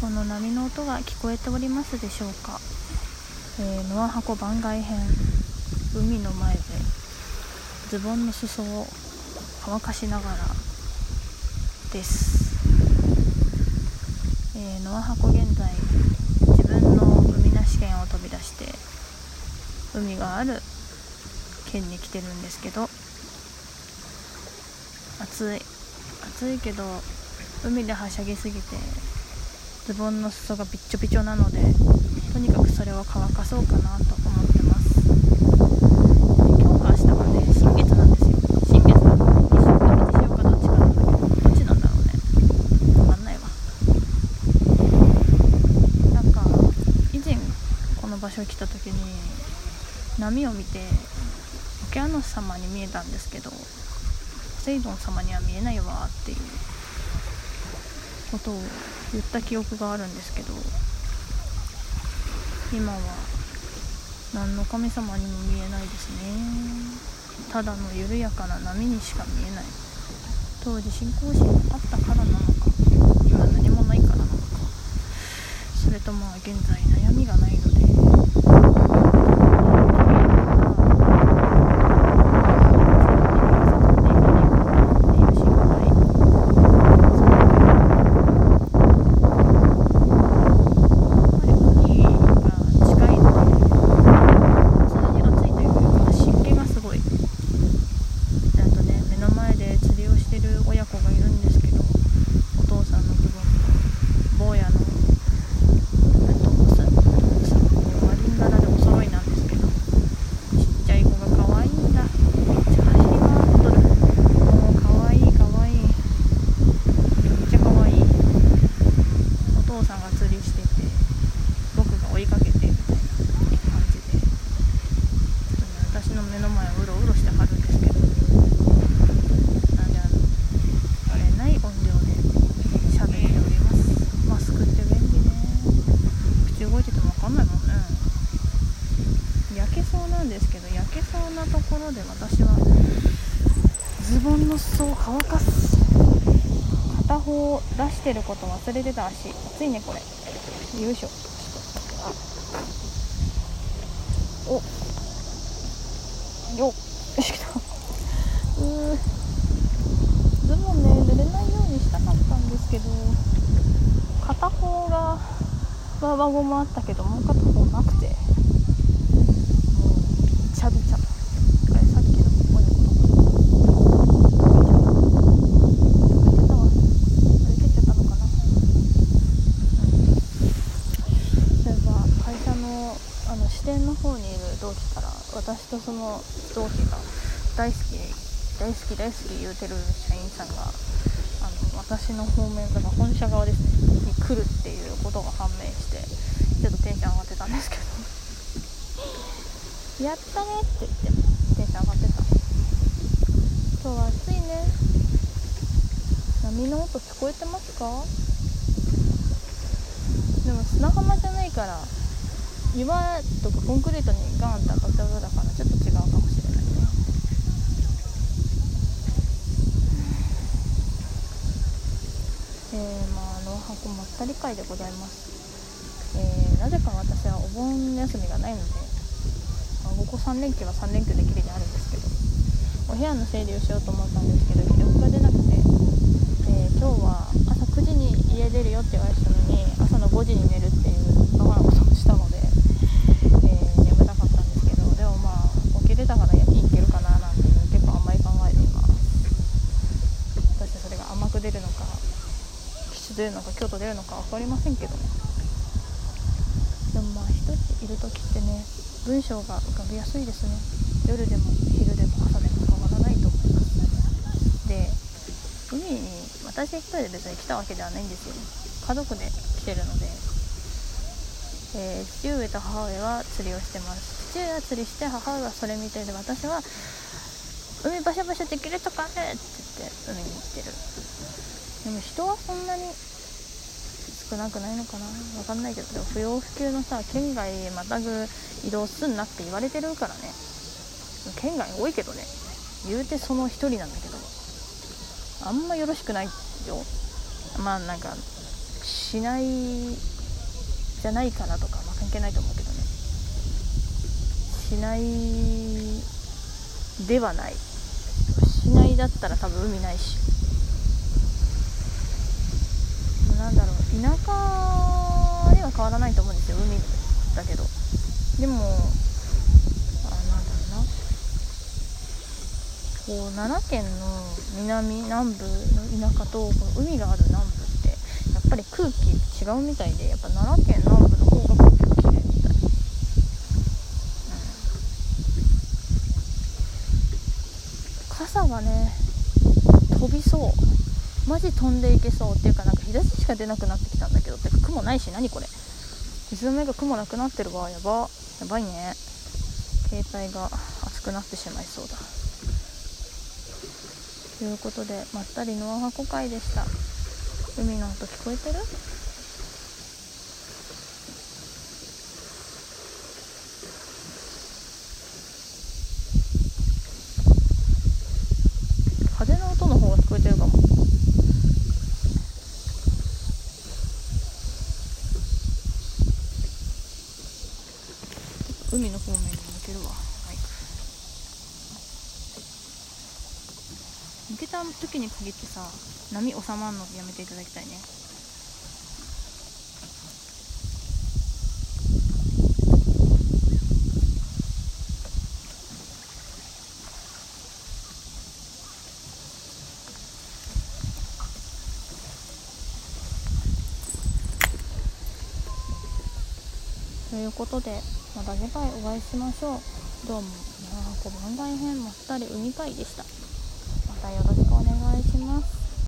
この波の音が聞こえておりますでしょうか、えー、ノア箱番外編。海の前でズボンの裾を乾かしながらです、えー、ノア箱現在自分の海なし県を飛び出して海がある県に来てるんですけど暑い暑いけど海ではしゃぎすぎてズボンの裾がびっちょびちょなのでとにかくそれを乾かそうかなと思ってます。今日か明日はね新月なんですよ。新月なのに西岡かどっちかなんだけどどっちなんだろうね。分かんないわ。なんか以前この場所に来た時に波を見てオケアノス様に見えたんですけどセイドン様には見えないわっていうことを言った記憶があるんですけど今は何の神様にも見えないですね。ただの緩やかな波にしか見えない。当時信仰心があったからなのか今何もないからなのかそれとまあ現在悩みがないのでところで私はズボンの裾を乾かす。片方出してること忘れてた足。熱いねこれ。よいしょ。お。よっ。しょうズボンね濡れないようにしたかったんですけど。片方が輪ゴムあったけどもう片方なくてもうびちゃびちゃ店の方にいる同期から私とその同期が大好き大好き大好き言うてる社員さんがあの私の方面だか本社側ですね。に来るっていうことが判明してちょっとテンション上がってたんですけど。やったねって言ってテンション上がってた。今日は暑いね。波の音聞こえてますか？でも砂浜じゃないから岩とかコンクリートにガンって当たった音だからちょっと違うかもしれないねえー、まあ農泊まったり会でございます、えー、なぜか私はお盆休みがないので、まあ、ここ3連休は3連休できるにあるんですけどお部屋の整理をしようと思ったんですけど気力が出なくて、えー、今日は朝9時に家出るよって言われたのに朝の5時に寝るっていうバカなことをしたので出るのか京都出るのか分かりませんけどもでもまあ一人いる時ってね文章が浮かびやすいですね。夜でも昼でも朝でも変わらないと思います。で海に私一人で別に来たわけではないんですよ家族で来てるので、えー、父上と母上は釣りをしてます。父上は釣りして母上はそれ見てで私は海バシャバシャできるとかねって言って海に来てる。でも人はそんなに少なくないのかな。わかんないけど。でも不要不急のさ県外へまたぐ移動すんなって言われてるからね。県外多いけどね。言うてその1人なんだけど。あんまよろしくないよ。まあなんかしないじゃないからとか、まあ、関係ないと思うけどね。しないではない。しないだったら多分海ないしなんだろう田舎には変わらないと思うんですよ海だけど。でもあなんだろうな。こう奈良県の南南部の田舎とこの海がある南部ってやっぱり空気違うみたいでやっぱ奈良県南部の方が空気がきれいみたい、うん、傘がね飛びそう。マジ飛んでいけそうっていうかなんか日差ししか出なくなってきたんだけどてか雲ないし何これ。いつの間にか雲なくなってるわ。やば。やばいね。携帯が熱くなってしまいそうだ。ということでまったりノアハコ会でした。海の音聞こえてる？風の音の方が聞こえてるかも。海の方面に抜けるわ。マイク抜けた時に限ってさ波収まるのやめていただきたいね。ということでまた次回お会いしましょう。どうも。長子番外編まったり海会でした。またよろしくお願いします。